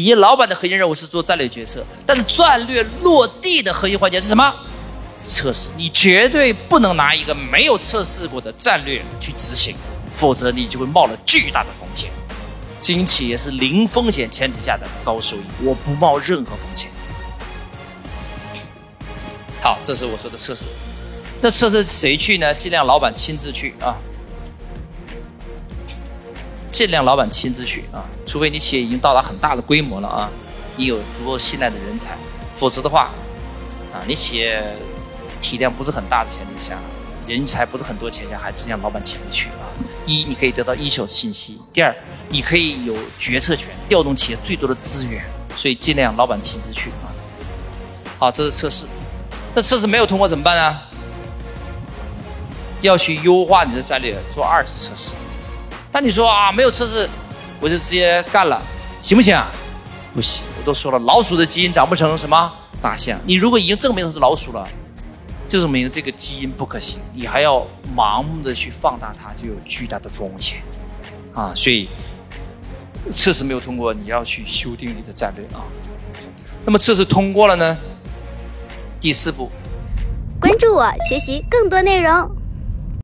企业老板的核心任务是做战略决策，但是战略落地的核心环节是什么？测试。你绝对不能拿一个没有测试过的战略去执行，否则你就会冒了巨大的风险。经营企业是零风险前提下的高收益，我不冒任何风险。好，这是我说的测试。那测试谁去呢？尽量老板亲自去啊，尽量老板亲自去啊，除非你企业已经到达很大的规模了啊，你有足够信赖的人才，否则的话，啊，你企业体量不是很大的前提下，人才不是很多前提下，还尽量老板亲自去啊。一，你可以得到一手信息；第二，你可以有决策权，调动企业最多的资源，所以尽量老板亲自去啊。好，这是测试。那测试没有通过怎么办呢？要去优化你的战略，做二次测试。但你说啊，没有测试，我就直接干了，行不行啊？不行，我都说了，老鼠的基因长不成什么大象。你如果已经证明它是老鼠了，就证明这个基因不可行，你还要盲目的去放大它，就有巨大的风险啊。所以测试没有通过，你要去修订你的战略啊。那么测试通过了呢？第四步，关注我，学习更多内容。